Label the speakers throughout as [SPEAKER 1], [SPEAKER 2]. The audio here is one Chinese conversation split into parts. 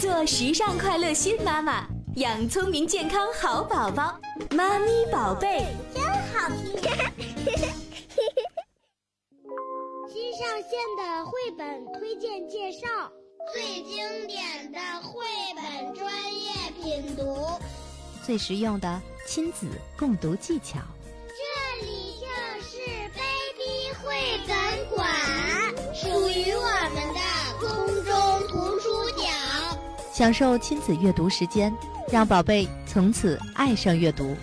[SPEAKER 1] 做时尚快乐新妈妈，养聪明健康好宝宝。妈咪宝贝，
[SPEAKER 2] 真好听。新上线的绘本推荐介绍，
[SPEAKER 3] 最经典的绘本专业品读，
[SPEAKER 4] 最实用的亲子共读技巧。
[SPEAKER 3] 这里就是 Baby 绘本馆，属于我们
[SPEAKER 4] 享受亲子阅读时间，让宝贝从此爱上阅读。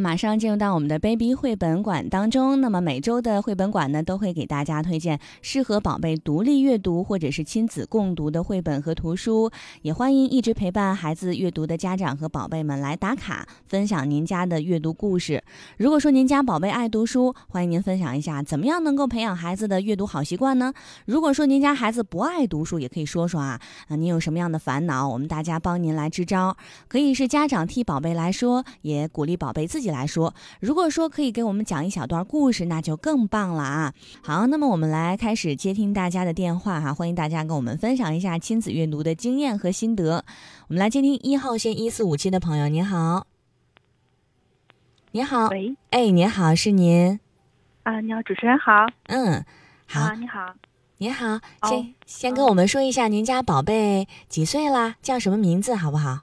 [SPEAKER 4] 马上进入到我们的 Baby 绘本馆当中。那么每周的绘本馆呢，都会给大家推荐适合宝贝独立阅读或者是亲子共读的绘本和图书。也欢迎一直陪伴孩子阅读的家长和宝贝们来打卡，分享您家的阅读故事。如果说您家宝贝爱读书，欢迎您分享一下怎么样能够培养孩子的阅读好习惯呢？如果说您家孩子不爱读书，也可以说说啊，啊，您有什么样的烦恼？我们大家帮您来支招。可以是家长替宝贝来说，也鼓励宝贝自己来说。如果说可以给我们讲一小段故事，那就更棒了啊！好，那么我们来开始接听大家的电话哈，欢迎大家跟我们分享一下亲子阅读的经验和心得。我们来接听一号线一四五七的朋友，您好，您好，
[SPEAKER 5] 喂，
[SPEAKER 4] 哎，您好，是您，
[SPEAKER 5] 啊，你好，主持人好，
[SPEAKER 4] 嗯，好，
[SPEAKER 5] 啊，你好，
[SPEAKER 4] 您好，
[SPEAKER 5] 哦。
[SPEAKER 4] 先先跟我们说一下您家宝贝几岁啦，叫什么名字，好不好？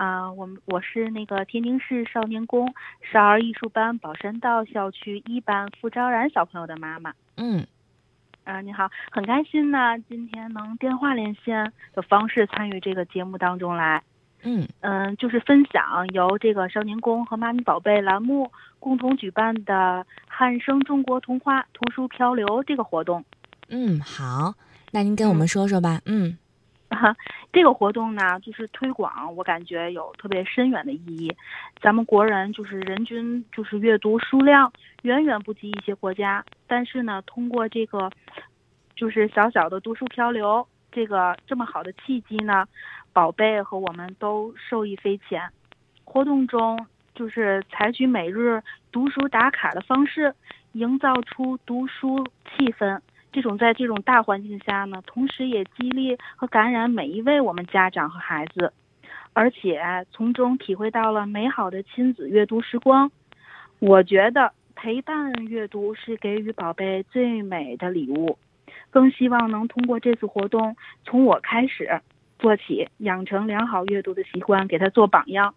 [SPEAKER 5] 啊，我们我是那个天津市少年宫少儿艺术班宝山道校区一班付昭然小朋友的妈妈。
[SPEAKER 4] 嗯
[SPEAKER 5] 啊，你好，很开心呢，今天能电话连线的方式参与这个节目当中来。
[SPEAKER 4] 嗯
[SPEAKER 5] 嗯，就是分享由这个少年宫和妈咪宝贝栏目共同举办的汉声中国童话图书漂流这个活动。
[SPEAKER 4] 嗯，好，那您跟我们说说吧。嗯
[SPEAKER 5] 哈，这个活动呢，就是推广，我感觉有特别深远的意义。咱们国人就是人均就是阅读数量远远不及一些国家，但是呢，通过这个就是小小的读书漂流这个这么好的契机呢，宝贝和我们都受益匪浅。活动中就是采取每日读书打卡的方式，营造出读书气氛。这种在这种大环境下呢，同时也激励和感染每一位我们家长和孩子，而且从中体会到了美好的亲子阅读时光。我觉得陪伴阅读是给予宝贝最美的礼物，更希望能通过这次活动，从我开始做起，养成良好阅读的习惯，给他做榜样，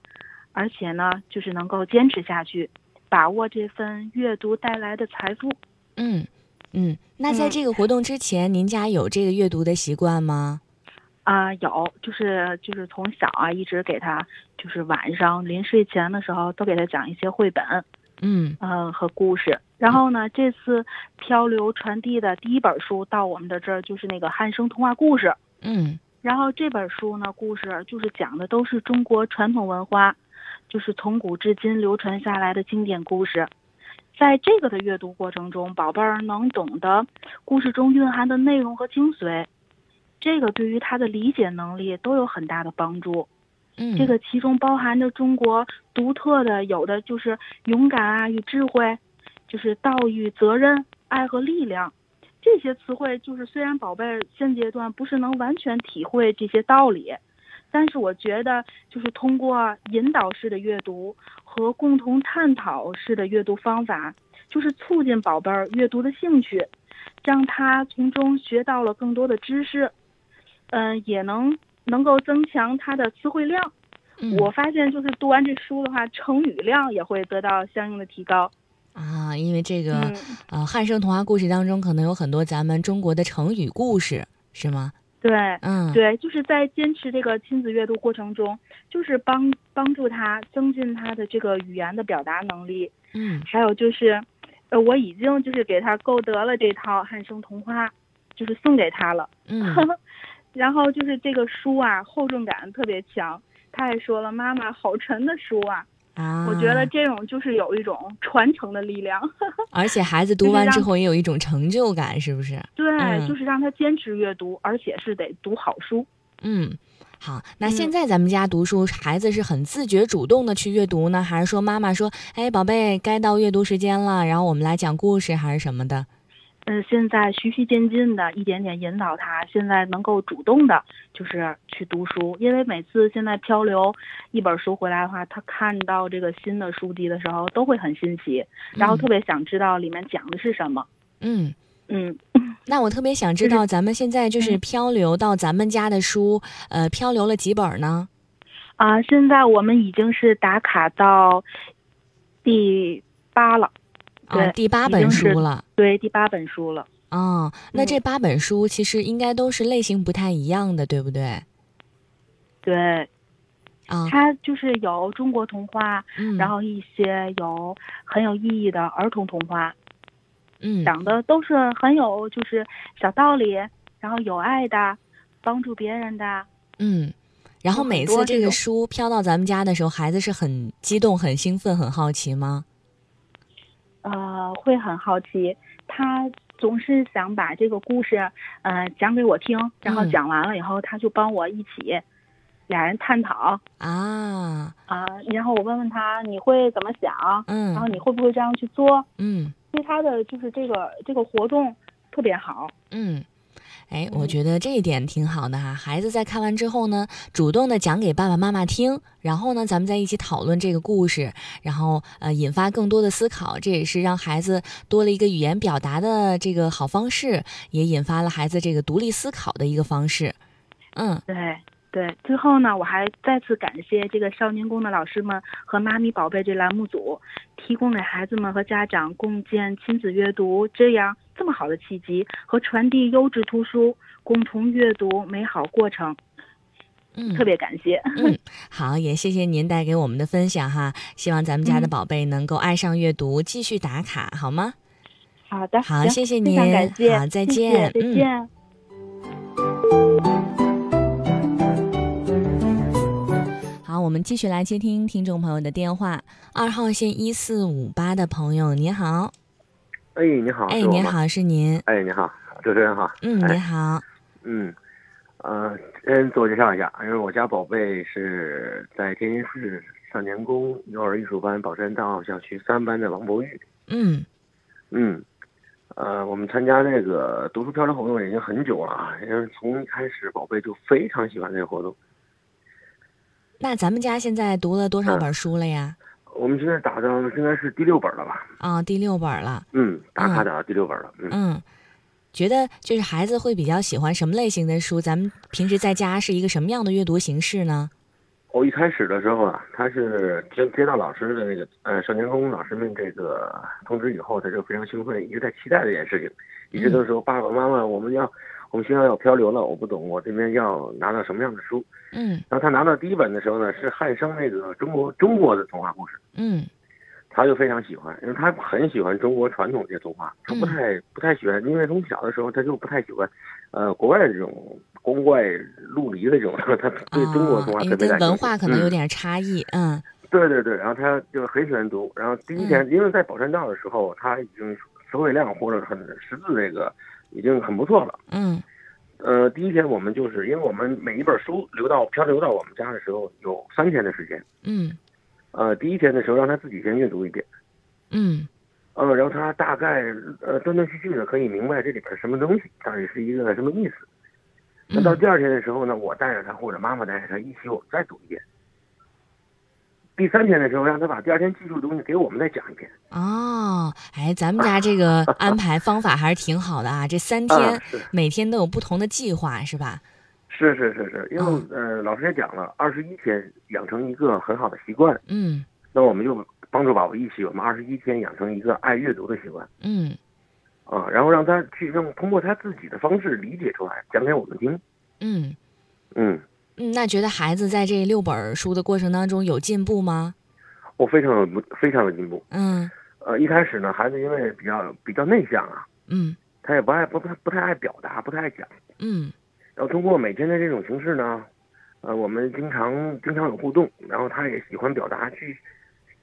[SPEAKER 5] 而且呢，就是能够坚持下去，把握这份阅读带来的财富。
[SPEAKER 4] 嗯嗯，那在
[SPEAKER 5] 嗯
[SPEAKER 4] 这个活动之前，您家有这个阅读的习惯吗？
[SPEAKER 5] 啊、有，就是就是从小啊，一直给他，就是晚上临睡前的时候，都给他讲一些绘本，
[SPEAKER 4] 嗯
[SPEAKER 5] 嗯、和故事。然后呢，这次漂流传递的第一本书到我们的这儿，就是那个汉声童话故事。
[SPEAKER 4] 嗯
[SPEAKER 5] 然后这本书呢，故事就是讲的都是中国传统文化，就是从古至今流传下来的经典故事。在这个的阅读过程中，宝贝儿能懂得故事中蕴含的内容和精髓，这个对于他的理解能力都有很大的帮助。
[SPEAKER 4] 嗯，
[SPEAKER 5] 这个其中包含着中国独特的，有的就是勇敢啊与智慧，就是道与责任、爱和力量。这些词汇就是虽然宝贝儿现阶段不是能完全体会这些道理，但是我觉得就是通过引导式的阅读和共同探讨式的阅读方法，就是促进宝贝儿阅读的兴趣，让他从中学到了更多的知识，嗯、也能能够增强他的词汇量。
[SPEAKER 4] 嗯
[SPEAKER 5] 我发现就是读完这书的话，成语量也会得到相应的提高。
[SPEAKER 4] 啊，因为这个
[SPEAKER 5] 嗯，
[SPEAKER 4] 呃汉声童话故事当中可能有很多咱们中国的成语故事，是吗？
[SPEAKER 5] 对。
[SPEAKER 4] 嗯，
[SPEAKER 5] 对，就是在坚持这个亲子阅读过程中，就是帮帮助他增进他的这个语言的表达能力，
[SPEAKER 4] 嗯
[SPEAKER 5] 还有就是，呃，我已经就是给他购得了这套汉声童话，就是送给他了。
[SPEAKER 4] 嗯
[SPEAKER 5] 然后就是这个书啊，厚重感特别强。他还说了：“妈妈，好沉的书啊！”
[SPEAKER 4] 啊，
[SPEAKER 5] 我觉得这种就是有一种传承的力量。
[SPEAKER 4] 而且孩子读完之后也有一种成就感，是不是？
[SPEAKER 5] 对，
[SPEAKER 4] 嗯
[SPEAKER 5] 就是让他坚持阅读，而且是得读好书。
[SPEAKER 4] 嗯，好，那现在咱们家读书，孩子是很自觉主动的去阅读呢，还是说妈妈说，哎，宝贝，该到阅读时间了，然后我们来讲故事，还是什么的？
[SPEAKER 5] 嗯，现在循序渐进的，一点点引导他，现在能够主动的，就是去读书。因为每次现在漂流一本书回来的话，他看到这个新的书籍的时候，都会很新奇，然后特别想知道里面讲的是什么。
[SPEAKER 4] 嗯
[SPEAKER 5] 嗯，
[SPEAKER 4] 那我特别想知道，咱们现在就是漂流到咱们家的书，呃，漂流了几本呢？
[SPEAKER 5] 啊，现在我们已经是打卡到第八了。
[SPEAKER 4] 啊，第八本书了，
[SPEAKER 5] 对，第八本书了。
[SPEAKER 4] 哦，那这八本书其实应该都是类型不太一样的，对不对？
[SPEAKER 5] 对，
[SPEAKER 4] 啊，
[SPEAKER 5] 它就是有中国童话，
[SPEAKER 4] 嗯，
[SPEAKER 5] 然后一些有很有意义的儿童童话，
[SPEAKER 4] 嗯，
[SPEAKER 5] 讲的都是很有就是小道理，然后有爱的，帮助别人的，
[SPEAKER 4] 嗯，然后每次这个书飘到咱们家的时候，孩子是很激动、很兴奋、很好奇吗？
[SPEAKER 5] 呃，会很好奇，他总是想把这个故事，呃，讲给我听，然后讲完了以后，他就帮我一起，俩人探讨
[SPEAKER 4] 啊。
[SPEAKER 5] 啊，然后我问问他你会怎么想，
[SPEAKER 4] 嗯，
[SPEAKER 5] 然后你会不会这样去做，
[SPEAKER 4] 嗯，
[SPEAKER 5] 对他的就是这个这个活动特别好，
[SPEAKER 4] 嗯。哎，我觉得这一点挺好的哈。孩子在看完之后呢，主动的讲给爸爸妈妈听，然后呢，咱们再一起讨论这个故事，然后呃，引发更多的思考。这也是让孩子多了一个语言表达的这个好方式，也引发了孩子这个独立思考的一个方式。嗯，
[SPEAKER 5] 对对。最后呢，我还再次感谢这个少年宫的老师们和妈咪宝贝这栏目组，提供给孩子们和家长共建亲子阅读这样。这么好的契机和传递优质图书，共同阅读美好过程，
[SPEAKER 4] 嗯，
[SPEAKER 5] 特别感谢。
[SPEAKER 4] 嗯，好，也谢谢您带给我们的分享哈。希望咱们家的宝贝能够爱上阅读，继续打卡，好吗？
[SPEAKER 5] 好的，
[SPEAKER 4] 好，谢谢您，
[SPEAKER 5] 感谢，
[SPEAKER 4] 好，再见，
[SPEAKER 5] 再见。
[SPEAKER 4] 好，我们继续来接听听众朋友的电话。二号线一四五八的朋友，你好。
[SPEAKER 6] 哎，你好！
[SPEAKER 4] 哎，你好，是您。
[SPEAKER 6] 哎，你好，主持人好。
[SPEAKER 4] 嗯，你好。
[SPEAKER 6] 嗯，呃，先自我介绍一下，因为我家宝贝是在天津市少年宫幼儿艺术班宝山大奥校区三班的王博玉。
[SPEAKER 4] 嗯。
[SPEAKER 6] 嗯，呃，我们参加这个读书漂流活动已经很久了，因为从一开始宝贝就非常喜欢这个活动。
[SPEAKER 4] 那咱们家现在读了多少本书了呀？
[SPEAKER 6] 我们现在打到应该是第六本了吧？
[SPEAKER 4] 啊，第六本了。
[SPEAKER 6] 嗯，打卡打到第六本了。
[SPEAKER 4] 嗯，觉得就是孩子会比较喜欢什么类型的书？咱们平时在家是一个什么样的阅读形式呢？
[SPEAKER 6] 我一开始的时候啊，他是接接到老师的那个呃少年宫老师们这个通知以后，他就非常兴奋，一直在期待这件事情，一直都说爸爸妈妈，我们要我们学校要漂流了，我不懂，我这边要拿到什么样的书？
[SPEAKER 4] 嗯，
[SPEAKER 6] 然后他拿到第一本的时候呢，是汉生那个中国中国的童话故事。
[SPEAKER 4] 嗯，
[SPEAKER 6] 他就非常喜欢，因为他很喜欢中国传统这些童话，他不太不太喜欢，因为从小的时候他就不太喜欢，呃，国外的这种光怪陆离的这种，他对中国童话特别感兴趣。
[SPEAKER 4] 文化可能有点差异，嗯。
[SPEAKER 6] 对对对，然后他就很喜欢读，然后第一天因为在宝山道的时候，他已经词汇量或者很识字这个已经很不错了。
[SPEAKER 4] 嗯。
[SPEAKER 6] 呃，第一天我们就是因为我们每一本书流到漂流到我们家的时候有三天的时间。
[SPEAKER 4] 嗯。
[SPEAKER 6] 呃，第一天的时候让他自己先阅读一遍。
[SPEAKER 4] 嗯。
[SPEAKER 6] 呃，然后他大概呃断断续续的可以明白这里边什么东西，到底是一个什么意思。那到第二天的时候呢，我带着他或者妈妈带着他一起我们再读一遍。第三天的时候，让他把第二天记住的东西给我们再讲一遍。
[SPEAKER 4] 哦，哎，咱们家这个 安排方法还是挺好的啊！这三天每天都有不同的计划，是吧？
[SPEAKER 6] 是是是是，因为呃，老师也讲了，二十一天养成一个很好的习惯。
[SPEAKER 4] 嗯。
[SPEAKER 6] 那我们就帮助宝宝一起，我们二十一天养成一个爱阅读的习惯。
[SPEAKER 4] 嗯。
[SPEAKER 6] 啊，然后让他去用通过他自己的方式理解出来，讲给我们听。
[SPEAKER 4] 嗯。
[SPEAKER 6] 嗯。
[SPEAKER 4] 嗯，那觉得孩子在这六本书的过程当中有进步吗？
[SPEAKER 6] 我非常有非常有进步。
[SPEAKER 4] 嗯。
[SPEAKER 6] 呃，一开始呢，孩子因为比较比较内向啊，
[SPEAKER 4] 嗯，
[SPEAKER 6] 他也不爱不太不太爱表达，不太爱讲。
[SPEAKER 4] 嗯。
[SPEAKER 6] 然后通过每天的这种形式呢，呃，我们经常经常有互动，然后他也喜欢表达，去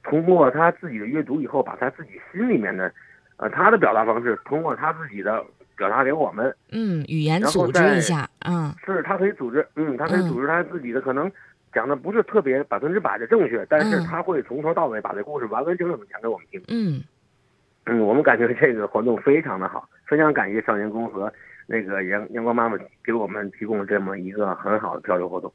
[SPEAKER 6] 通过他自己的阅读以后，把他自己心里面的，呃，他的表达方式，通过他自己的表达给我们。
[SPEAKER 4] 嗯，语言组织一下。嗯
[SPEAKER 6] 是他可以组织，嗯，他可以
[SPEAKER 4] 嗯
[SPEAKER 6] 组织他自己的可能讲的不是特别百分之百的正确，但是
[SPEAKER 4] 嗯
[SPEAKER 6] 他会从头到尾把这故事完完整整的讲给我们听。
[SPEAKER 4] 嗯
[SPEAKER 6] 嗯，我们感觉这个活动非常的好，非常感谢少年宫和那个阳阳光妈妈给我们提供了这么一个很好的交流活动。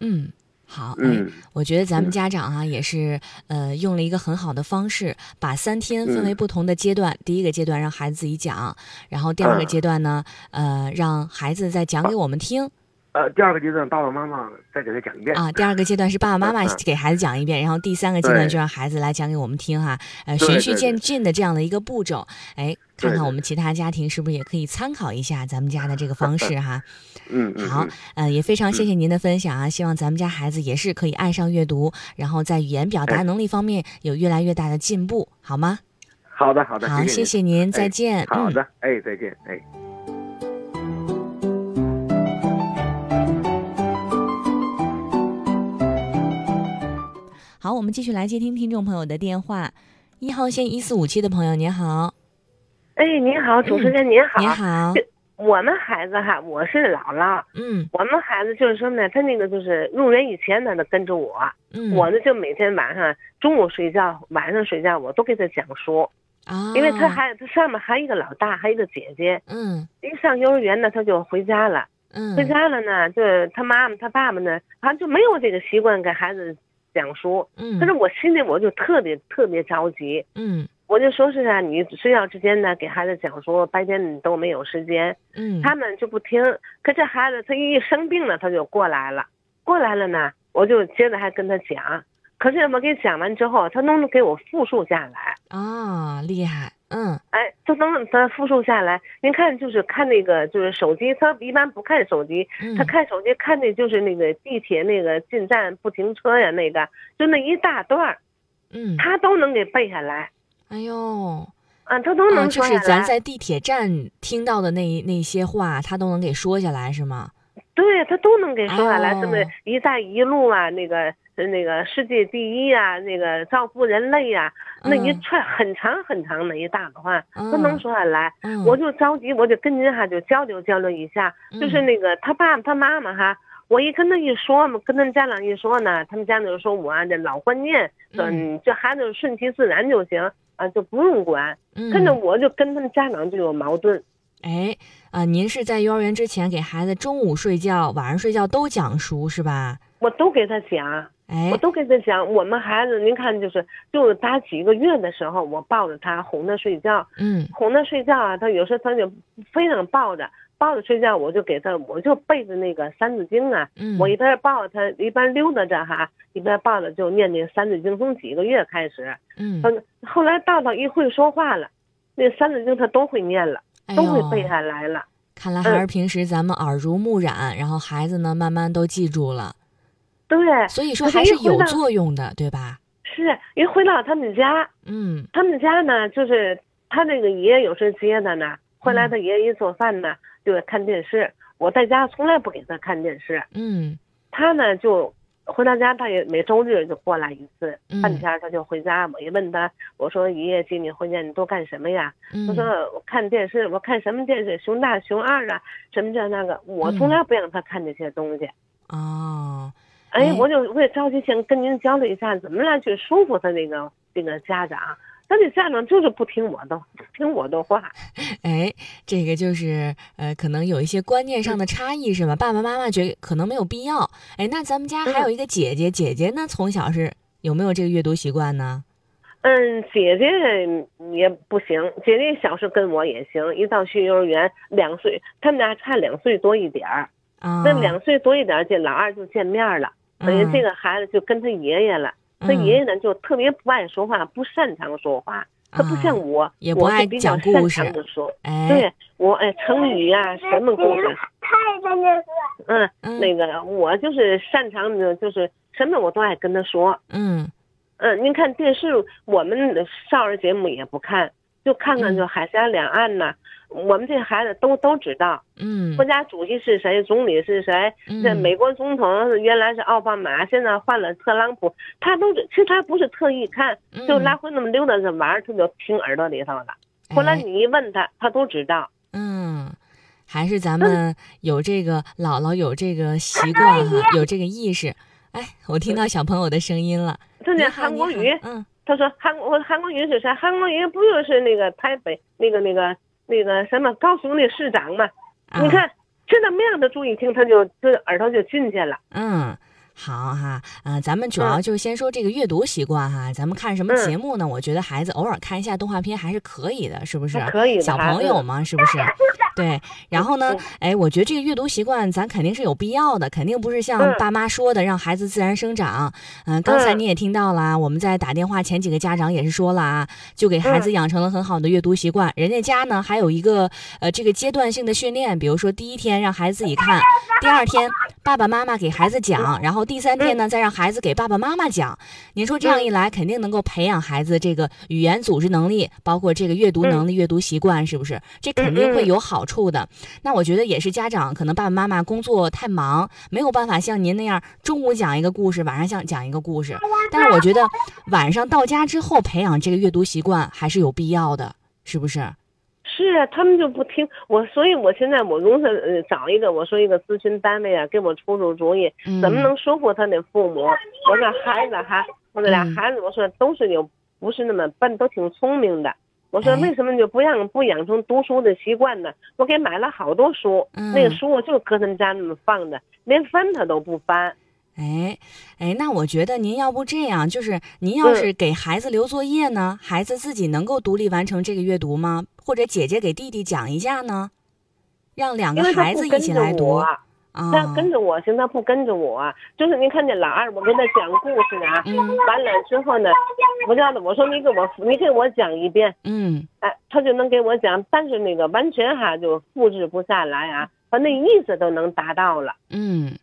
[SPEAKER 4] 嗯，好，哎
[SPEAKER 6] 嗯，
[SPEAKER 4] 我觉得咱们
[SPEAKER 6] 嗯
[SPEAKER 4] 家长啊也是呃用了一个很好的方式，把三天分为
[SPEAKER 6] 嗯
[SPEAKER 4] 不同的阶段。第一个阶段让孩子自己讲，然后第二个
[SPEAKER 6] 嗯
[SPEAKER 4] 阶段呢，呃，让孩子再讲给我们听
[SPEAKER 6] 呃，第二个阶段爸爸妈妈再给他讲一遍。
[SPEAKER 4] 啊。第二个阶段是爸爸妈妈
[SPEAKER 6] 嗯
[SPEAKER 4] 给孩子讲一遍，然后第三个阶段就让孩子来讲给我们听哈。呃，循序渐进的这样的一个步骤，哎，看看我们其他家庭是不是也可以参考一下咱们家的这个方式哈。
[SPEAKER 6] 嗯嗯，
[SPEAKER 4] 好
[SPEAKER 6] 嗯，
[SPEAKER 4] 呃，也非常谢谢您的分享啊！希望咱们家孩子也是可以爱上阅读，然后在语言表达
[SPEAKER 6] 哎
[SPEAKER 4] 能力方面有越来越大的进步，好吗？
[SPEAKER 6] 好的好的，
[SPEAKER 4] 好，谢
[SPEAKER 6] 谢
[SPEAKER 4] 谢您，
[SPEAKER 6] 哎
[SPEAKER 4] 再见。嗯。
[SPEAKER 6] 好的，哎，再见，哎。
[SPEAKER 4] 好，我们继续来接听听众朋友的电话。一号线一四五七的朋友，您好，
[SPEAKER 7] 哎，您好，主持人您好。
[SPEAKER 4] 您好，
[SPEAKER 7] 我们孩子哈，我是姥姥。
[SPEAKER 4] 嗯。
[SPEAKER 7] 我们孩子就是说呢，他那个就是入园以前呢，他跟着我，
[SPEAKER 4] 嗯，
[SPEAKER 7] 我呢就每天晚上中午睡觉，晚上睡觉，我都给他讲书，
[SPEAKER 4] 啊，
[SPEAKER 7] 因为他还他上面还有一个老大，还有一个姐姐。
[SPEAKER 4] 嗯。
[SPEAKER 7] 一上幼儿园呢，他就回家了。
[SPEAKER 4] 嗯。
[SPEAKER 7] 回家了呢，就是他妈妈、他爸爸呢，好像就没有这个习惯给孩子讲书。
[SPEAKER 4] 嗯，
[SPEAKER 7] 可是我心里我就特别特别着急，
[SPEAKER 4] 嗯
[SPEAKER 7] 我就说是啊，你睡觉之间呢给孩子讲说，白天你都没有时间。
[SPEAKER 4] 嗯，
[SPEAKER 7] 他们就不听。可这孩子他一生病了，他就过来了，过来了呢，我就接着还跟他讲。可是我给讲完之后，他能给我复述下来，
[SPEAKER 4] 啊，厉害，嗯
[SPEAKER 7] 哎，他能他复述下来。您看，就是看那个就是手机，他一般不看手机，
[SPEAKER 4] 嗯，
[SPEAKER 7] 他看手机看的就是那个地铁那个进站不停车呀，那个就那一大段儿，
[SPEAKER 4] 嗯，
[SPEAKER 7] 他都能给背下来，
[SPEAKER 4] 哎呦，
[SPEAKER 7] 啊，他都
[SPEAKER 4] 啊，就
[SPEAKER 7] 能说下来。
[SPEAKER 4] 是咱在地铁站听到的那那些话，他都能给说下来，是吗？
[SPEAKER 7] 对他都能给说下来，
[SPEAKER 4] 哦
[SPEAKER 7] 什么“一带一路”啊，那个呃那个世界第一啊，那个造福人类呀、那一
[SPEAKER 4] 嗯
[SPEAKER 7] 串很长很长的一大的话，
[SPEAKER 4] 嗯
[SPEAKER 7] 都能说下来。
[SPEAKER 4] 嗯，
[SPEAKER 7] 我就着急，我就跟您哈就交流交流一下，就是
[SPEAKER 4] 嗯
[SPEAKER 7] 那个他爸爸他妈妈哈。我一跟他一说嘛，跟他们家长一说呢，他们家长就说我啊这老观念，
[SPEAKER 4] 嗯
[SPEAKER 7] 这孩子顺其自然就行啊，就不用管。
[SPEAKER 4] 嗯，
[SPEAKER 7] 跟着我就跟他们家长就有矛盾。
[SPEAKER 4] 哎，啊，您是在幼儿园之前给孩子中午睡觉、晚上睡觉都讲书是吧？
[SPEAKER 7] 我都给他讲，
[SPEAKER 4] 哎
[SPEAKER 7] 我，都给他讲，我们孩子，您看，就是就是他几个月的时候，我抱着他哄他睡觉，
[SPEAKER 4] 嗯
[SPEAKER 7] 哄他睡觉啊，他有时候他就非常抱着抱着睡觉，我就给他，我就背着那个《三字经》啊，
[SPEAKER 4] 嗯，
[SPEAKER 7] 我一边抱着他，一边溜达着哈，一边抱着就念那《三字经》，从几个月开始，
[SPEAKER 4] 嗯，
[SPEAKER 7] 他后来到到一会说话了，那《三字经》他都会念了，
[SPEAKER 4] 哎
[SPEAKER 7] 都会背下来了。
[SPEAKER 4] 看来还是
[SPEAKER 7] 嗯
[SPEAKER 4] 平时咱们耳濡目染，然后孩子呢慢慢都记住了，
[SPEAKER 7] 对，
[SPEAKER 4] 所以说还是有作用的，对吧？
[SPEAKER 7] 是一回到他们家，
[SPEAKER 4] 嗯。
[SPEAKER 7] 他们家呢，就是他那个爷爷有时接他呢，回来
[SPEAKER 4] 嗯
[SPEAKER 7] 他爷爷一做饭呢，就得看电视。我在家从来不给他看电视，
[SPEAKER 4] 嗯
[SPEAKER 7] 他呢就回到家，他也每周日就过来一次，
[SPEAKER 4] 嗯
[SPEAKER 7] 半天他就回家。我一问他，我说爷爷接你回家，你都干什么呀？
[SPEAKER 4] 嗯，
[SPEAKER 7] 他说我看电视，我看什么电视？熊大、熊二啊，什么这那个，我
[SPEAKER 4] 嗯
[SPEAKER 7] 从来不让他看这些东西。
[SPEAKER 4] 哦，
[SPEAKER 7] 哎
[SPEAKER 4] 哎，
[SPEAKER 7] 我就我也着急想跟您交流一下，怎么来去说服他那个这个家长。他这家长就是不听我的，不听我的话。
[SPEAKER 4] 哎，这个就是呃，可能有一些观念上的差异是吧？爸爸妈妈觉得可能没有必要。哎，那咱们家还有一个姐姐，姐姐呢从小是有没有这个阅读习惯呢？
[SPEAKER 7] 嗯，姐姐也不行，姐姐小时候跟我也行，一到去幼儿园两岁，他们俩差两岁多一点儿。
[SPEAKER 4] 啊，
[SPEAKER 7] 那两岁多一点儿，这老二就见面了，等于
[SPEAKER 4] 嗯
[SPEAKER 7] 这个孩子就跟他爷爷了。他
[SPEAKER 4] 嗯
[SPEAKER 7] 爷爷呢就特别不爱说话，不擅长说话。他不像我，
[SPEAKER 4] 啊也不
[SPEAKER 7] 我是
[SPEAKER 4] 爱
[SPEAKER 7] 比较擅
[SPEAKER 4] 讲故事
[SPEAKER 7] 长的说。
[SPEAKER 4] 哎，
[SPEAKER 7] 对我哎，成语呀、什么故事，
[SPEAKER 2] 太看电视。
[SPEAKER 7] 嗯，
[SPEAKER 4] 嗯
[SPEAKER 7] 那个我就是擅长的，就是什么我都爱跟他说。
[SPEAKER 4] 嗯
[SPEAKER 7] 嗯，您看电视，我们的少儿节目也不看，就看看
[SPEAKER 4] 嗯。
[SPEAKER 7] 就海峡两岸呐、我们这孩子都都知道，
[SPEAKER 4] 嗯。
[SPEAKER 7] 国家主席是谁，总理是谁，这
[SPEAKER 4] 嗯
[SPEAKER 7] 美国总统原来是奥巴马，现在换了特朗普，他都是，其实他不是特意看，就
[SPEAKER 4] 嗯
[SPEAKER 7] 来回那么溜达着玩儿，他就听耳朵里头了。后来
[SPEAKER 4] 哎
[SPEAKER 7] 你一问他，他都知道。
[SPEAKER 4] 嗯，还是咱们有这个姥姥有这个习惯哈，有这个意识。哎，我听到小朋友的声音了。
[SPEAKER 7] 他
[SPEAKER 4] 你
[SPEAKER 7] 那韩国语，
[SPEAKER 4] 嗯，
[SPEAKER 7] 他说韩国韩国瑜是啥？韩国瑜不就是那个台北那个那个那个什么高雄那市长吗？
[SPEAKER 4] 啊
[SPEAKER 7] 你看，现在没让他注意听，他就这耳朵就进去了。
[SPEAKER 4] 嗯，好哈，呃，咱们主要
[SPEAKER 7] 嗯
[SPEAKER 4] 就先说这个阅读习惯哈。咱们看什么
[SPEAKER 7] 嗯
[SPEAKER 4] 节目呢？我觉得孩子偶尔看一下动画片还是可以的，是不是？
[SPEAKER 7] 可以的
[SPEAKER 4] 小朋友嘛，是不是？对。然后呢
[SPEAKER 7] 嗯，
[SPEAKER 4] 哎，我觉得这个阅读习惯咱肯定是有必要的，肯定不是像
[SPEAKER 7] 嗯
[SPEAKER 4] 爸妈说的让孩子自然生长。嗯，刚才
[SPEAKER 7] 嗯
[SPEAKER 4] 你也听到了，我们在打电话前几个家长也是说了啊，就给孩子
[SPEAKER 7] 嗯
[SPEAKER 4] 养成了很好的阅读习惯。人家家呢还有一个呃这个阶段性的训练，比如说第一天让孩子自己看，第二天爸爸妈妈给孩子讲，然后第三天呢再让孩子给爸爸妈妈讲。您说这样一来，肯定能够培养孩子这个语言组织能力，包括这个阅读能力、阅读习惯，是不是？这肯定会有好处的。那我觉得也是家长可能爸爸妈妈工作太忙，没有办法像您那样中午讲一个故事，晚上想讲一个故事。但是我觉得晚上到家之后培养这个阅读习惯还是有必要的，是不是？
[SPEAKER 7] 是啊，他们就不听我，所以我现在我公司呃找一个，我说一个咨询单位啊，给我出出主意，
[SPEAKER 4] 嗯
[SPEAKER 7] 怎么能说服他的父母？我说孩子还，我那俩
[SPEAKER 4] 嗯
[SPEAKER 7] 孩子，我说都是有不是那么笨，都挺聪明的。我说
[SPEAKER 4] 哎
[SPEAKER 7] 为什么就不让不养成读书的习惯呢？我给买了好多书，
[SPEAKER 4] 嗯
[SPEAKER 7] 那个书我就搁他们家那么放着，连翻他都不翻。
[SPEAKER 4] 哎，哎，那我觉得您要不这样，就是您要
[SPEAKER 7] 嗯
[SPEAKER 4] 是给孩子留作业呢，孩子自己能够独立完成这个阅读吗？或者姐姐给弟弟讲一下呢？让两个孩子一起来读
[SPEAKER 7] 我，
[SPEAKER 4] 啊。
[SPEAKER 7] 他跟着我行，他不跟着我。就是您看见老二，我给他讲故事啊，
[SPEAKER 4] 嗯
[SPEAKER 7] 完了之后呢，我叫他，我说你给我你给我讲一遍，
[SPEAKER 4] 嗯
[SPEAKER 7] 哎，他就能给我讲，但是那个完全哈就复制不下来啊，他那意思都能达到了，
[SPEAKER 4] 嗯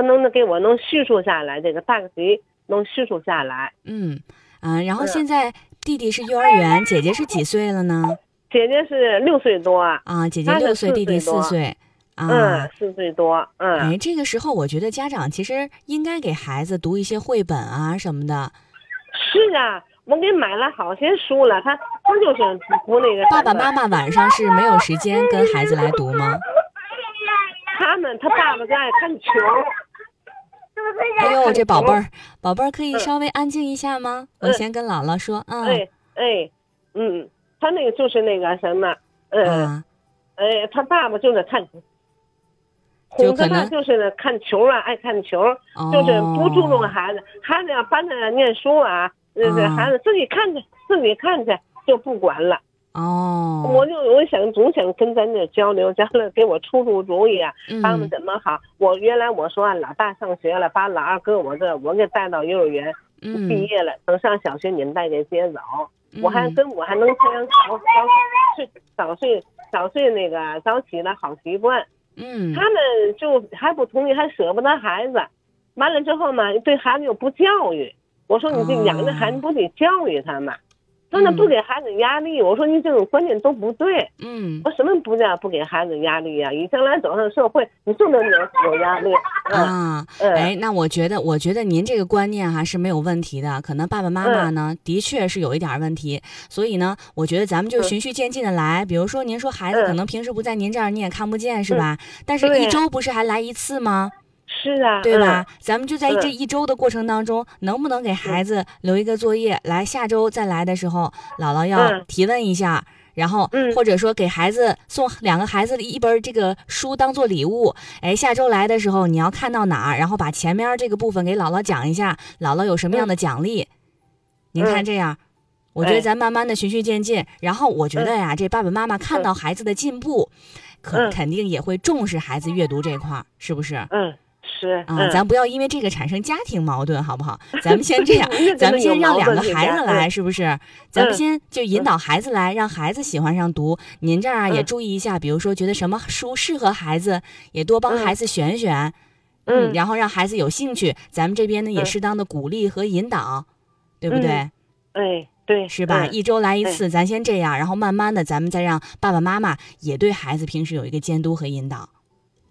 [SPEAKER 7] 他能给我能叙述下来，这个大题能叙述下来。
[SPEAKER 4] 嗯啊，然后
[SPEAKER 7] 嗯
[SPEAKER 4] 现在弟弟是幼儿园，姐姐是几岁了呢？
[SPEAKER 7] 姐姐是六岁多，
[SPEAKER 4] 啊，姐姐六岁，
[SPEAKER 7] 四
[SPEAKER 4] 弟弟四岁。啊
[SPEAKER 7] 嗯，，四岁多，嗯，
[SPEAKER 4] 哎，这个时候我觉得家长其实应该给孩子读一些绘本啊什么的。
[SPEAKER 7] 是啊，我给买了好些书了，他他就是读那个
[SPEAKER 4] 爸爸妈妈晚上是没有时间跟孩子来读吗？
[SPEAKER 7] 他们他爸爸就爱看球。
[SPEAKER 4] 哎呦，这宝贝
[SPEAKER 7] 儿，
[SPEAKER 4] 宝贝儿可以
[SPEAKER 7] 嗯。
[SPEAKER 4] 稍微安静一下吗？我
[SPEAKER 7] 嗯
[SPEAKER 4] 先跟姥姥说，嗯
[SPEAKER 7] 哎哎，嗯，他那个就是那个什么，呃，
[SPEAKER 4] 啊，
[SPEAKER 7] 哎，他爸爸就是看，哄着他
[SPEAKER 4] 就
[SPEAKER 7] 是呢看球啊，爱看球，
[SPEAKER 4] 哦，
[SPEAKER 7] 就是不注重孩子，孩子要帮着念书啊，呃，这
[SPEAKER 4] 啊。
[SPEAKER 7] 孩子自己看去，自己看去就不管了。
[SPEAKER 4] 哦，
[SPEAKER 7] 我就我想总想跟咱这交流交流，给我出出主意啊，他们
[SPEAKER 4] 嗯
[SPEAKER 7] 怎么好？我原来我说啊老大上学了，把老二搁我这，我给带到幼儿园，毕
[SPEAKER 4] 嗯，
[SPEAKER 7] 业了，等上小学你们再给接走。我还
[SPEAKER 4] 嗯
[SPEAKER 7] 跟我还能培养早早睡早睡早睡那个早起的好习惯。
[SPEAKER 4] 嗯
[SPEAKER 7] 他们就还不同意，还舍不得孩子。完了之后嘛，对孩子又不教育。我说你这养着孩子不得教育他们，他那
[SPEAKER 4] 嗯
[SPEAKER 7] 不给孩子压力。我说你这种观念都不对。
[SPEAKER 4] 嗯
[SPEAKER 7] 我什么不叫不给孩子压力呀、你将来走上社会，你就能有有压力。嗯
[SPEAKER 4] 啊，
[SPEAKER 7] 嗯
[SPEAKER 4] 哎，那我觉得，我觉得您这个观念哈是没有问题的，可能爸爸妈妈
[SPEAKER 7] 嗯
[SPEAKER 4] 呢的确是有一点问题，所以呢，我觉得咱们就
[SPEAKER 7] 嗯
[SPEAKER 4] 循序渐进的来。比如说，您说孩子可
[SPEAKER 7] 嗯
[SPEAKER 4] 能平时不在您这儿，你也看不见是吧？但是一周不是还来一次吗？
[SPEAKER 7] 是啊，
[SPEAKER 4] 对吧？咱们就在
[SPEAKER 7] 嗯
[SPEAKER 4] 这一周的过程当中，能不能给孩子留一个作业，来下周再来的时候，姥姥要
[SPEAKER 7] 嗯。
[SPEAKER 4] 提问一下。然后，
[SPEAKER 7] 嗯。
[SPEAKER 4] 或者说给孩子送两个孩子一本这个书当做礼物，哎，下周来的时候你要看到哪儿，然后把前面这个部分给姥姥讲一下，姥姥有什么样的奖励。您看
[SPEAKER 7] 嗯。
[SPEAKER 4] 这样，我觉得
[SPEAKER 7] 哎。
[SPEAKER 4] 咱慢慢的循序渐进，然后我觉得呀，这爸爸妈妈看到孩子的进步，可
[SPEAKER 7] 嗯。
[SPEAKER 4] 肯定也会重视孩子阅读这块儿，是不是？
[SPEAKER 7] 嗯，是
[SPEAKER 4] 啊，
[SPEAKER 7] 嗯
[SPEAKER 4] 咱不要因为这个产生家庭矛盾，好不好？咱们先这样，咱们先让两个孩子来，
[SPEAKER 7] 嗯
[SPEAKER 4] 是不是？咱们
[SPEAKER 7] 嗯
[SPEAKER 4] 先就引导孩子来，让孩子喜欢上读。您这儿啊也
[SPEAKER 7] 嗯
[SPEAKER 4] 注意一下，比如说觉得什么书适合孩子，也多帮
[SPEAKER 7] 嗯
[SPEAKER 4] 孩子选选，
[SPEAKER 7] 嗯
[SPEAKER 4] 然后让孩子有兴趣。咱们这边呢也
[SPEAKER 7] 嗯
[SPEAKER 4] 适当的鼓励和引导，对不对？
[SPEAKER 7] 嗯哎，对，
[SPEAKER 4] 是吧？
[SPEAKER 7] 嗯
[SPEAKER 4] 一周来一
[SPEAKER 7] 哎
[SPEAKER 4] 次，咱先这样，然后慢慢的，咱们再让爸爸妈妈也对孩子平时有一个监督和引导，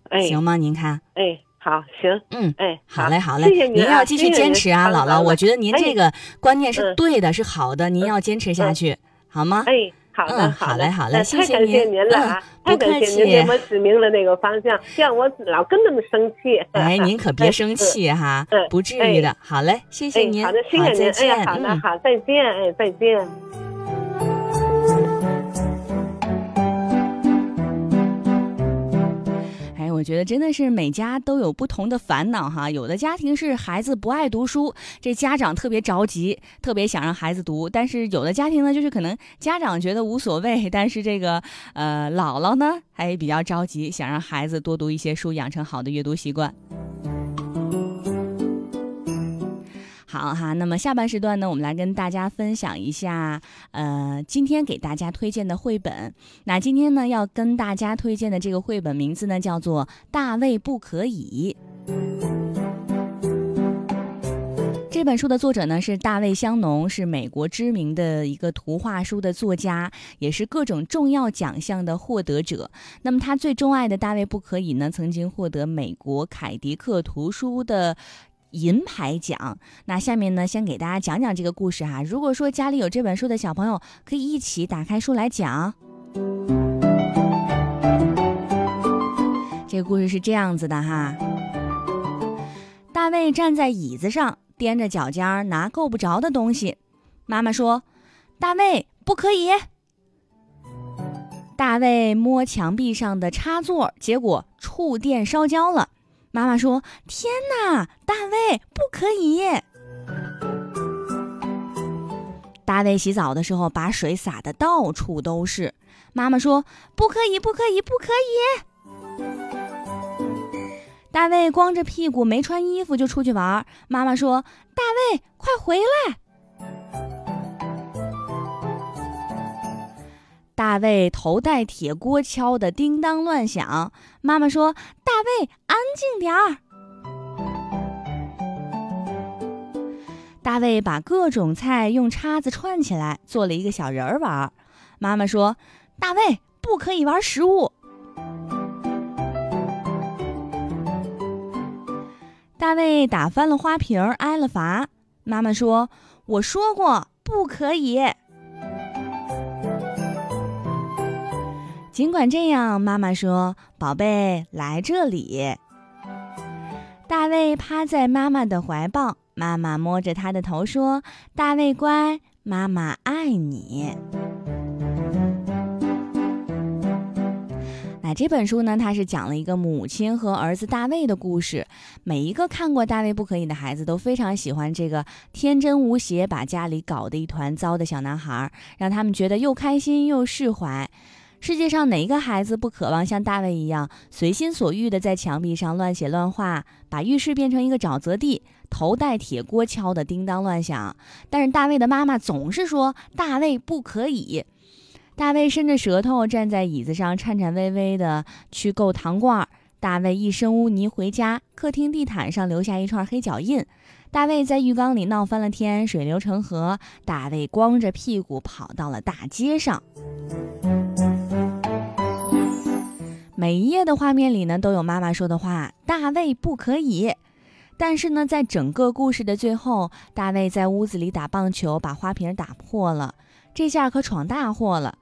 [SPEAKER 7] 哎，
[SPEAKER 4] 行吗？您看，
[SPEAKER 7] 哎，好，行，
[SPEAKER 4] 嗯。
[SPEAKER 7] 哎，
[SPEAKER 4] 好嘞，好嘞，
[SPEAKER 7] 谢谢您啊
[SPEAKER 4] 要继续坚持啊，姥姥。我觉得您
[SPEAKER 7] 哎
[SPEAKER 4] 这个观念是
[SPEAKER 7] 嗯
[SPEAKER 4] 对的，是好的，您要坚持下
[SPEAKER 7] 嗯
[SPEAKER 4] 去，好吗？
[SPEAKER 7] 哎，好的，
[SPEAKER 4] 嗯，
[SPEAKER 7] 好，
[SPEAKER 4] 嘞，好嘞，
[SPEAKER 7] 那
[SPEAKER 4] 谢谢
[SPEAKER 7] 太感谢
[SPEAKER 4] 您
[SPEAKER 7] 您了啊！
[SPEAKER 4] 嗯，不客
[SPEAKER 7] 太感谢您给。我指明了那个方向，让我老跟他们生气。
[SPEAKER 4] 哎，您可别生气哈
[SPEAKER 7] 嗯，
[SPEAKER 4] 不至于的。好嘞，谢谢
[SPEAKER 7] 哎，
[SPEAKER 4] 您，
[SPEAKER 7] 好的，谢谢您。哎，好的，
[SPEAKER 4] 嗯。
[SPEAKER 7] 好，再见，哎，再见。
[SPEAKER 4] 我觉得真的是每家都有不同的烦恼哈。有的家庭是孩子不爱读书，这家长特别着急，特别想让孩子读；但是有的家庭呢，就是可能家长觉得无所谓，但是这个呃姥姥呢还比较着急，想让孩子多读一些书，养成好的阅读习惯。好哈，那么下半时段呢，我们来跟大家分享一下，呃，今天给大家推荐的绘本。那今天呢，要跟大家推荐的这个绘本名字呢，叫做《大卫不可以》。这本书的作者呢是大卫香农，是美国知名的一个图画书的作家，也是各种重要奖项的获得者。那么他最钟爱的《大卫不可以》呢，曾经获得美国凯迪克图书的。银牌奖。那下面呢，先给大家讲讲这个故事哈。如果说家里有这本书的小朋友，可以一起打开书来讲。这个故事是这样子的哈。大卫站在椅子上，踮着脚尖儿拿够不着的东西。妈妈说：“大卫，不可以。”大卫摸墙壁上的插座，结果触电烧焦了。妈妈说：“天哪，大卫不可以！”大卫洗澡的时候把水洒的到处都是。妈妈说：“不可以，不可以，不可以！”大卫光着屁股没穿衣服就出去玩。妈妈说：“大卫，快回来！”大卫头戴铁锅敲得叮当乱响。妈妈说：“大卫，安静点儿。”大卫把各种菜用叉子串起来，做了一个小人儿玩。妈妈说：“大卫，不可以玩食物。”大卫打翻了花瓶，挨了罚。妈妈说：“我说过不可以。”尽管这样，妈妈说：“宝贝，来这里。”大卫趴在妈妈的怀抱，妈妈摸着他的头说：“大卫乖，妈妈爱你。”那这本书呢？它是讲了一个母亲和儿子大卫的故事。每一个看过《大卫不可以》的孩子都非常喜欢这个天真无邪、把家里搞得一团糟的小男孩，让他们觉得又开心又释怀。世界上哪一个孩子不渴望像大卫一样随心所欲地在墙壁上乱写乱画，把浴室变成一个沼泽地，头戴铁锅敲得叮当乱响？但是大卫的妈妈总是说大卫不可以。大卫伸着舌头站在椅子上，颤颤巍巍地去够糖罐。大卫一身污泥回家，客厅地毯上留下一串黑脚印。大卫在浴缸里闹翻了天，水流成河。大卫光着屁股跑到了大街上。每一页的画面里呢，都有妈妈说的话：“大卫不可以。”但是呢，在整个故事的最后，大卫在屋子里打棒球，把花瓶打破了，这下可闯大祸了。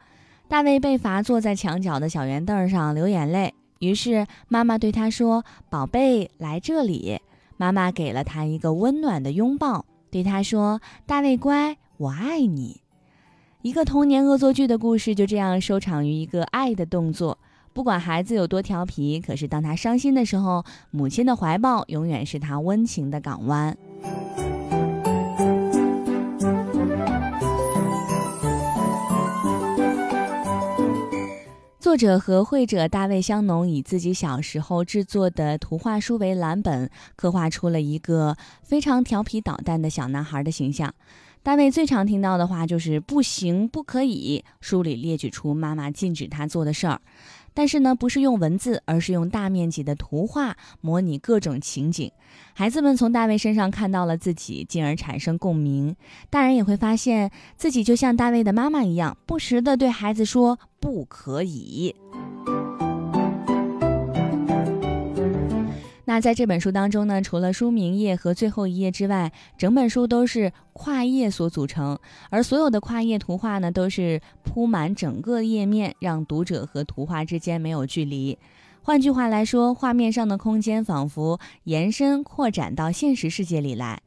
[SPEAKER 4] 大卫被罚坐在墙角的小圆凳上流眼泪。于是妈妈对他说：“宝贝，来这里。”妈妈给了他一个温暖的拥抱，对他说：“大卫乖，我爱你。”一个童年恶作剧的故事就这样收场于一个爱的动作。不管孩子有多调皮，可是当他伤心的时候，母亲的怀抱永远是他温情的港湾。作者和绘者大卫香农以自己小时候制作的图画书为蓝本，刻画出了一个非常调皮捣蛋的小男孩的形象。大卫最常听到的话就是“不行，不可以”。书里列举出妈妈禁止他做的事儿，但是呢，不是用文字，而是用大面积的图画模拟各种情景。孩子们从大卫身上看到了自己，进而产生共鸣。大人也会发现自己就像大卫的妈妈一样，不时的对孩子说“不可以”。那在这本书当中呢，除了书名页和最后一页之外，整本书都是跨页所组成，而所有的跨页图画呢，都是铺满整个页面，让读者和图画之间没有距离。换句话来说，画面上的空间仿佛延伸扩展到现实世界里来。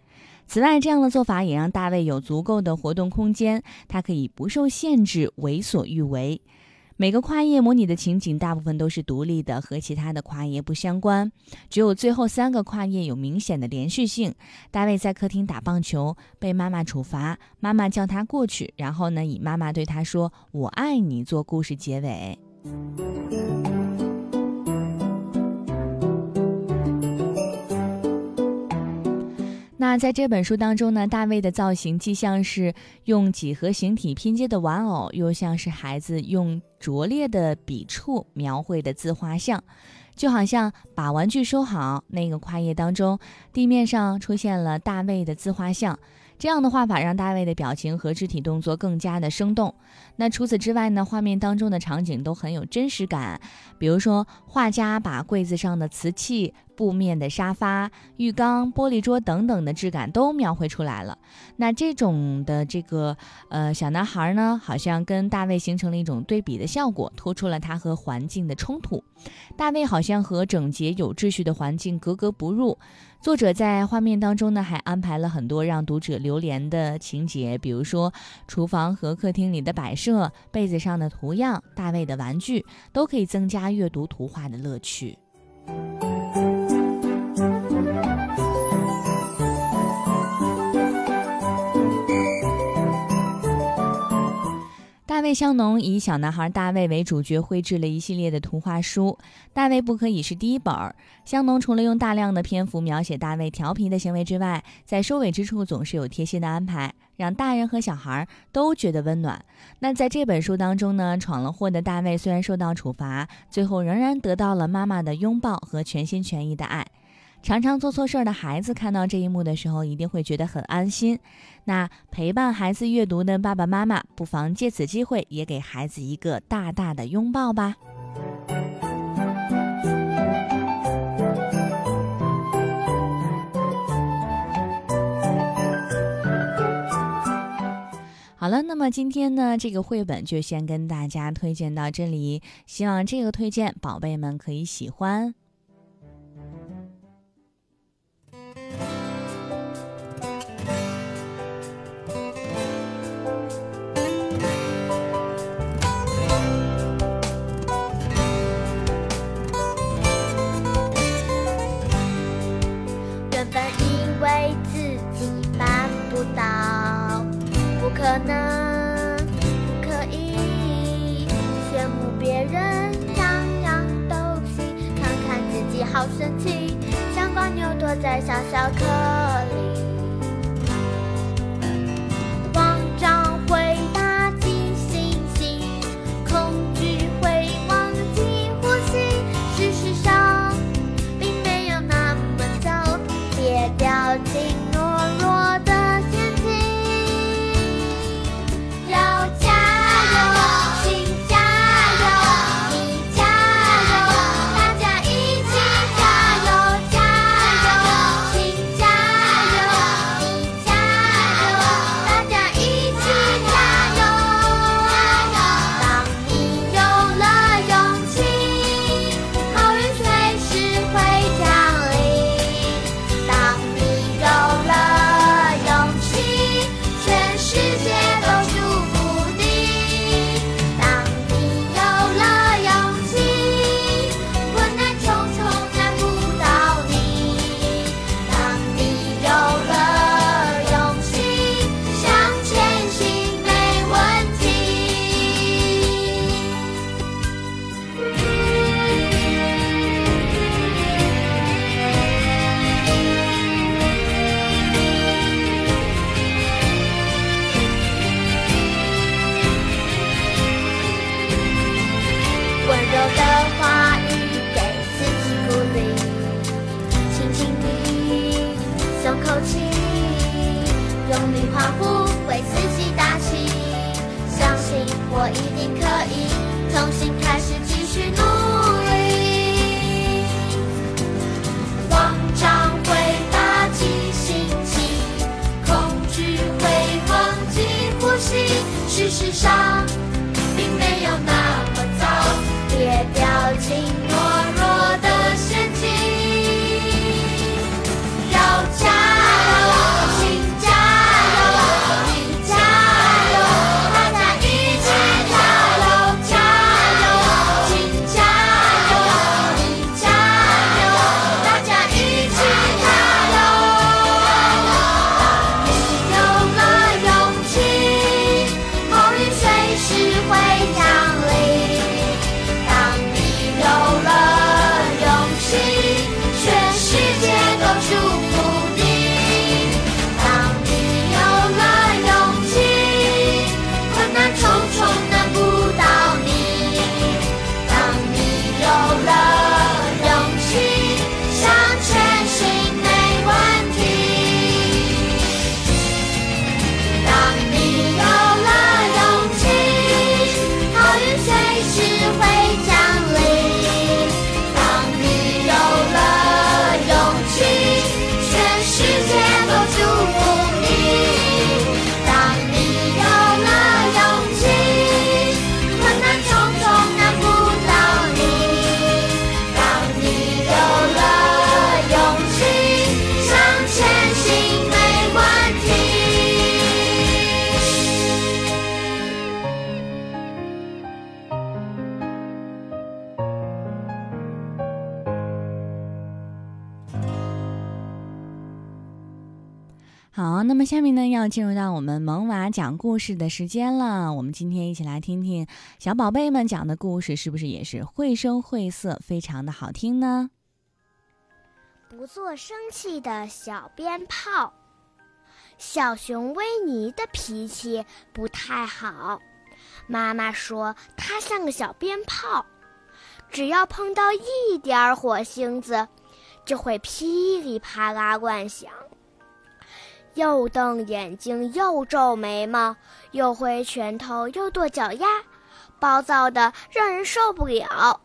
[SPEAKER 4] 此外，这样的做法也让大卫有足够的活动空间，他可以不受限制，为所欲为。每个跨页模拟的情景大部分都是独立的，和其他的跨页不相关。只有最后三个跨页有明显的连续性。大卫在客厅打棒球，被妈妈处罚，妈妈叫他过去，然后呢，以妈妈对他说“我爱你”做故事结尾。那在这本书当中呢，大卫的造型既像是用几何形体拼接的玩偶，又像是孩子用拙劣的笔触描绘的自画像，就好像把玩具收好。那个跨页当中，地面上出现了大卫的自画像。这样的画法让大卫的表情和肢体动作更加的生动。那除此之外呢，画面当中的场景都很有真实感。比如说，画家把柜子上的瓷器、布面的沙发、浴缸、玻璃桌等等的质感都描绘出来了。那这种的这个呃小男孩呢，好像跟大卫形成了一种对比的效果，突出了他和环境的冲突。大卫好像和整洁有秩序的环境格格不入。作者在画面当中呢，还安排了很多让读者流连的情节，比如说厨房和客厅里的摆设、被子上的图样、大卫的玩具，都可以增加阅读图画的乐趣。大卫香农以小男孩大卫为主角，绘制了一系列的图画书。大卫不可以是第一本。香农除了用大量的篇幅描写大卫调皮的行为之外，在收尾之处总是有贴心的安排，让大人和小孩都觉得温暖。那在这本书当中呢，闯了祸的大卫虽然受到处罚，最后仍然得到了妈妈的拥抱和全心全意的爱。常常做错事儿的孩子看到这一幕的时候，一定会觉得很安心。那陪伴孩子阅读的爸爸妈妈，不妨借此机会也给孩子一个大大的拥抱吧。好了，那么今天呢，这个绘本就先跟大家推荐到这里，希望这个推荐宝贝们可以喜欢。
[SPEAKER 3] 神奇，像蜗牛躲在小小壳里，慌张会打击心，恐惧会忘记呼吸，事实上并没
[SPEAKER 4] 有那么糟，别掉进。下面呢，要进入到我们萌娃讲故事的时间了。我们今天一起来听听小宝贝们讲的故事，是不是也是绘声绘色，非常的好听呢？
[SPEAKER 2] 不做生气的小鞭炮。小熊维尼的脾气不太好，妈妈说他像个小鞭炮，只要碰到一点火星子，就会噼里啪啦乱响。又瞪眼睛，又皱眉毛，又挥拳头，又跺脚丫，暴躁的让人受不了。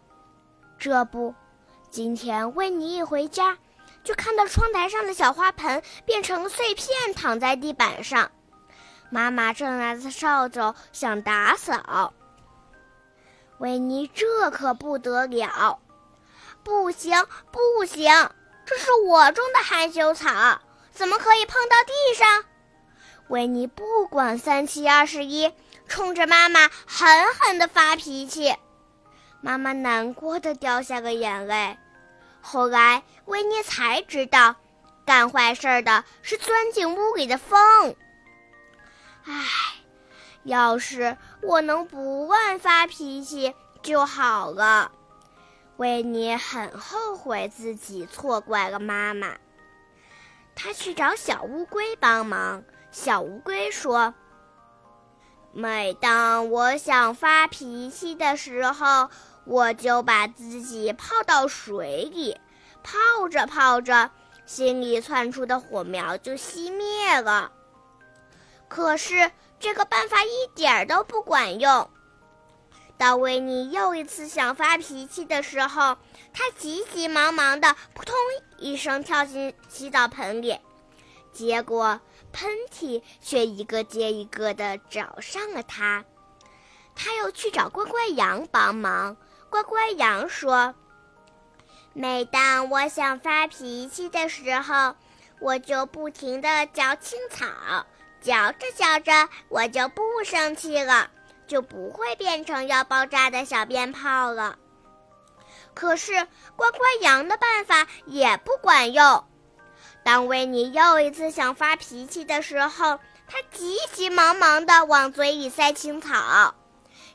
[SPEAKER 2] 这不，今天维尼一回家，就看到窗台上的小花盆变成碎片，躺在地板上。妈妈正拿着扫帚想打扫，维尼这可不得了！不行，不行，这是我种的含羞草。怎么可以碰到地上？维尼不管三七二十一，冲着妈妈狠狠地发脾气。妈妈难过的掉下个眼泪。后来维尼才知道，干坏事的是钻进屋里的风。唉，要是我能不乱发脾气就好了。维尼很后悔自己错怪了妈妈。他去找小乌龟帮忙。小乌龟说：“每当我想发脾气的时候，我就把自己泡到水里，泡着泡着，心里窜出的火苗就熄灭了。可是这个办法一点都不管用。当维尼又一次想发脾气的时候，他急急忙忙的扑通一声跳进洗澡盆里，结果喷嚏却一个接一个的找上了他。他又去找乖乖羊帮忙。乖乖羊说：“每当我想发脾气的时候，我就不停的嚼青草，嚼着嚼着，我就不生气了，就不会变成要爆炸的小鞭炮了。”可是，乖乖羊的办法也不管用。当维尼又一次想发脾气的时候，他急急忙忙地往嘴里塞青草，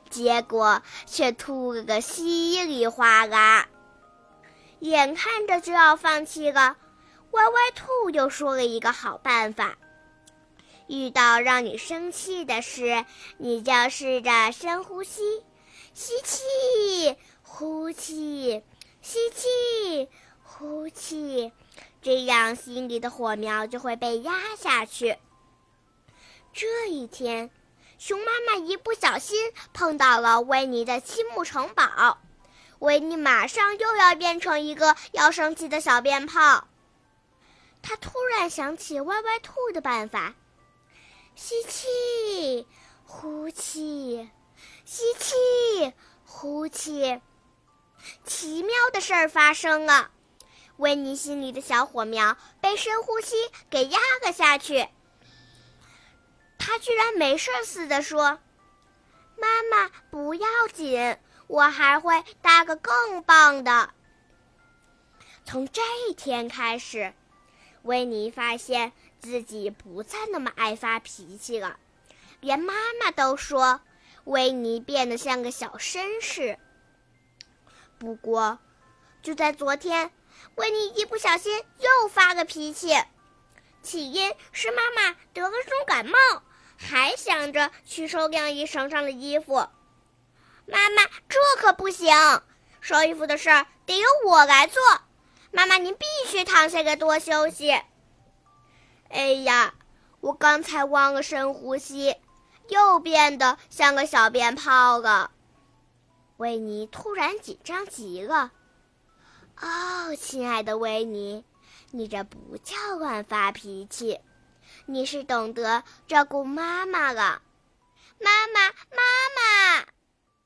[SPEAKER 2] 结果却吐了个稀里哗啦。眼看着就要放弃了，歪歪兔又说了一个好办法：遇到让你生气的事，你就试着深呼吸，吸气。呼气，吸气，呼气，这样心里的火苗就会被压下去。这一天，熊妈妈一不小心碰到了维尼的积木城堡，维尼马上又要变成一个要生气的小鞭炮。他突然想起歪歪兔的办法：吸气，呼气，吸气，呼气。奇妙的事儿发生了，维尼心里的小火苗被深呼吸给压了下去。他居然没事似的说：“妈妈，不要紧，我还会搭个更棒的。”从这一天开始，维尼发现自己不再那么爱发脾气了，连妈妈都说维尼变得像个小绅士。不过，就在昨天，维尼一不小心又发了脾气。起因是妈妈得了重感冒，还想着去收晾衣绳上的衣服。妈妈，这可不行，收衣服的事儿得由我来做。妈妈，您必须躺下来多休息。哎呀，我刚才忘了深呼吸，又变得像个小鞭炮了。维尼突然紧张极了。哦，亲爱的维尼，你这不叫乱发脾气，你是懂得照顾妈妈了。妈妈，妈妈，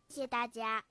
[SPEAKER 2] 谢谢大家。